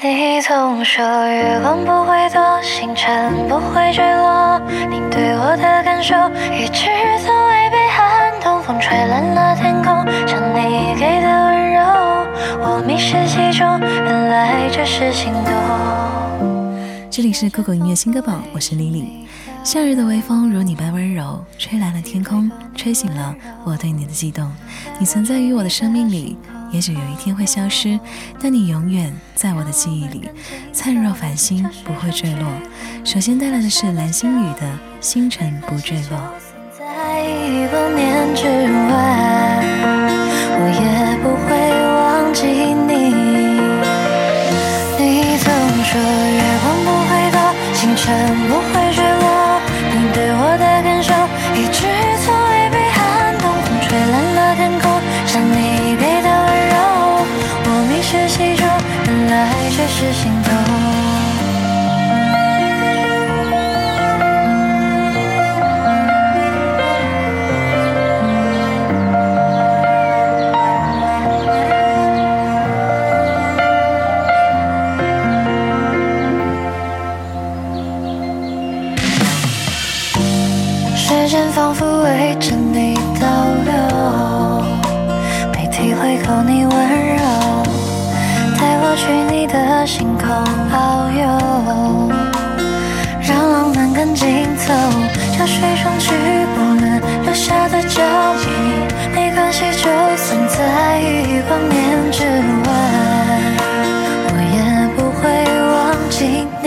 你总说月光不会躲，星辰不会坠落，你对我的感受一直从未被撼动。风吹乱了天空，像你给的温柔，我迷失其中，原来这是心动。这里是酷狗音乐新歌榜，我是李李。夏日的微风如你般温柔，吹来了天空，吹醒了我对你的悸动。你存在于我的生命里。也许有一天会消失，但你永远在我的记忆里，灿若繁星，不会坠落。首先带来的是蓝心雨的《星辰不坠落》。在亿光年之外，我也遨游，让浪漫更紧凑。潮水冲去不能留下的脚印，没关系，就算在亿光年之外，我也不会忘记你。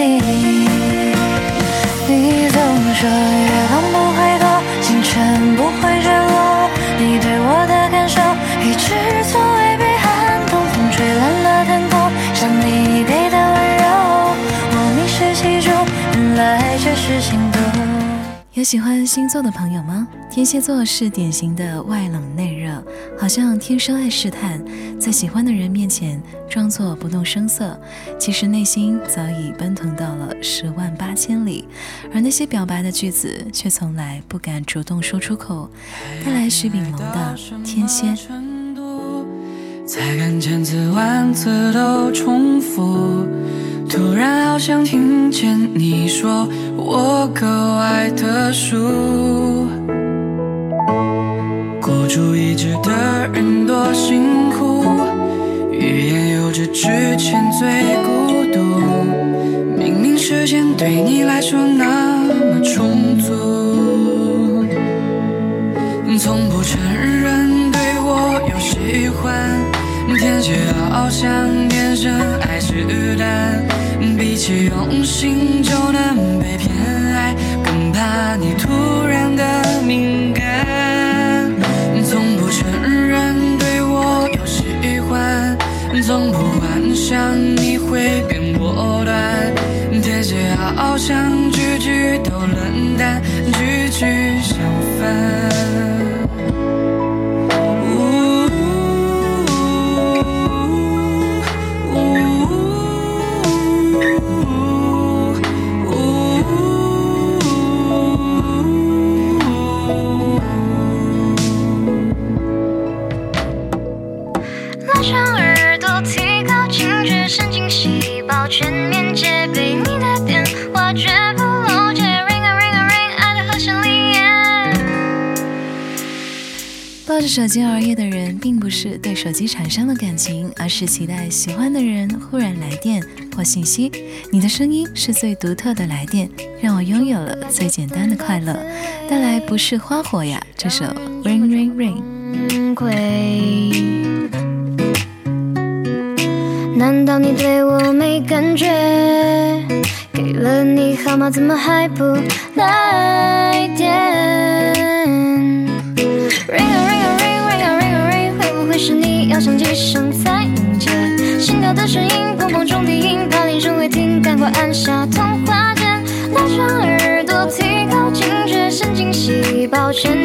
你总说月光不会躲，星辰不会有喜欢星座的朋友吗？天蝎座是典型的外冷内热，好像天生爱试探，在喜欢的人面前装作不动声色，其实内心早已奔腾到了十万八千里。而那些表白的句子，却从来不敢主动说出口。带来徐秉龙的《天蝎》。才敢千次万次都重复，突然好想听见你说我格外特殊。孤注一掷的人多辛苦，欲言又止之前最孤独。明明时间对你来说那么充足，从不承认对我有喜欢。天蝎好像天生爱试探，比起用心就能手机熬夜的人，并不是对手机产生了感情，而是期待喜欢的人忽然来电或信息。你的声音是最独特的来电，让我拥有了最简单的快乐。带来不是花火呀，这首 Ring Ring Ring。难道你对我没感觉？给了你号码，怎么还不来电？声才能接？心跳的声音，砰砰中低音，怕铃声会停，赶快按下通话键。拉长耳朵，提高警觉，神经细胞全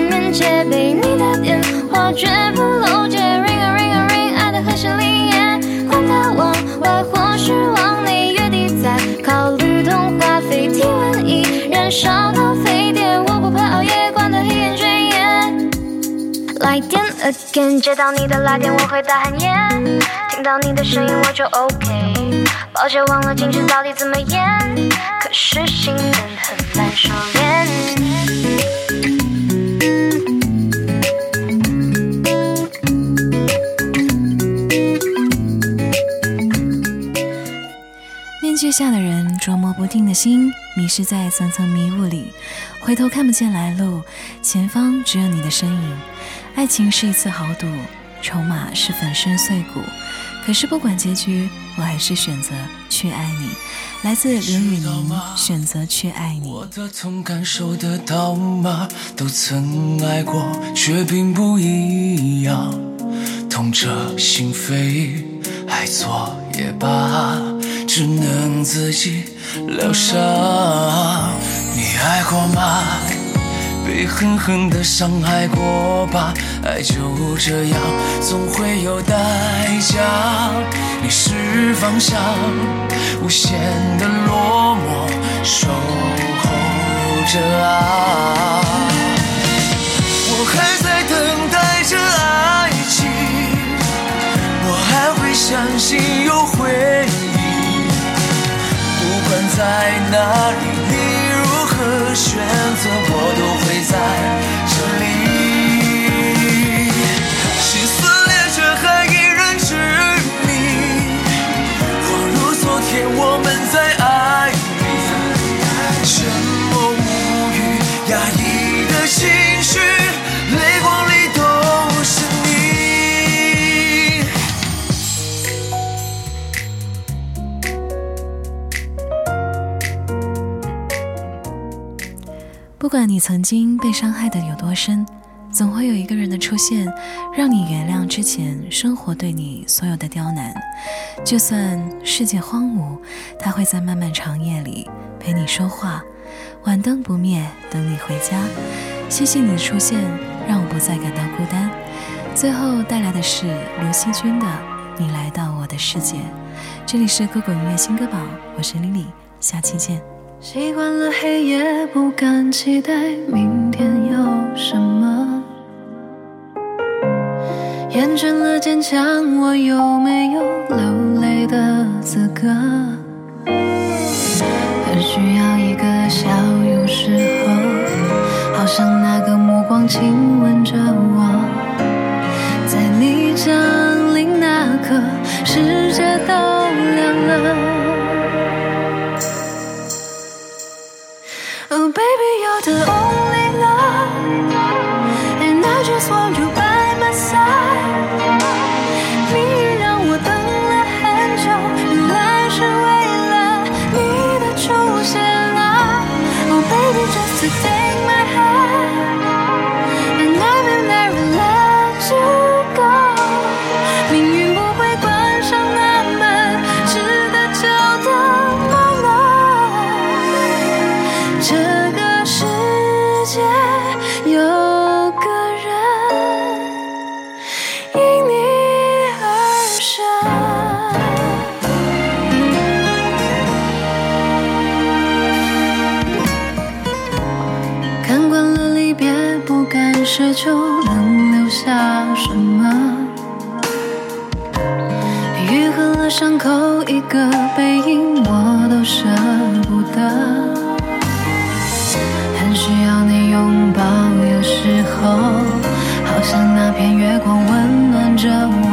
来电 again，接到你的来电我会大喊 yeah，听到你的声音我就 OK。抱歉忘了矜持到底怎么演，可是心狠很难收敛。面具下的人，捉摸不定的心，迷失在层层迷雾里，回头看不见来路，前方只有你的身影。爱情是一次豪赌，筹码是粉身碎骨。可是不管结局，我还是选择去爱你。来自刘宇宁，选择去爱你。我的痛感受得到吗？都曾爱过，却并不一样。痛彻心扉，爱错也罢，只能自己疗伤。被狠狠的伤害过吧，爱就这样，总会有代价。你是方向，无限的落寞，守候着啊。我还在等待着爱情，我还会相信有回忆。不管在哪里，你如何选择，不管你曾经被伤害的有多深，总会有一个人的出现，让你原谅之前生活对你所有的刁难。就算世界荒芜，他会在漫漫长夜里陪你说话，晚灯不灭，等你回家。谢谢你的出现，让我不再感到孤单。最后带来的是卢锡君的《你来到我的世界》。这里是酷狗音乐新歌榜，我是 Lily，下期见。习惯了黑夜，不敢期待明天有什么。厌倦了坚强，我有没有流泪的资格？很需要一个笑，有时候好像那个目光亲吻着我，敢奢求能留下什么。愈合了伤口，一个背影我都舍不得。很需要你拥抱，有时候好像那片月光温暖着我。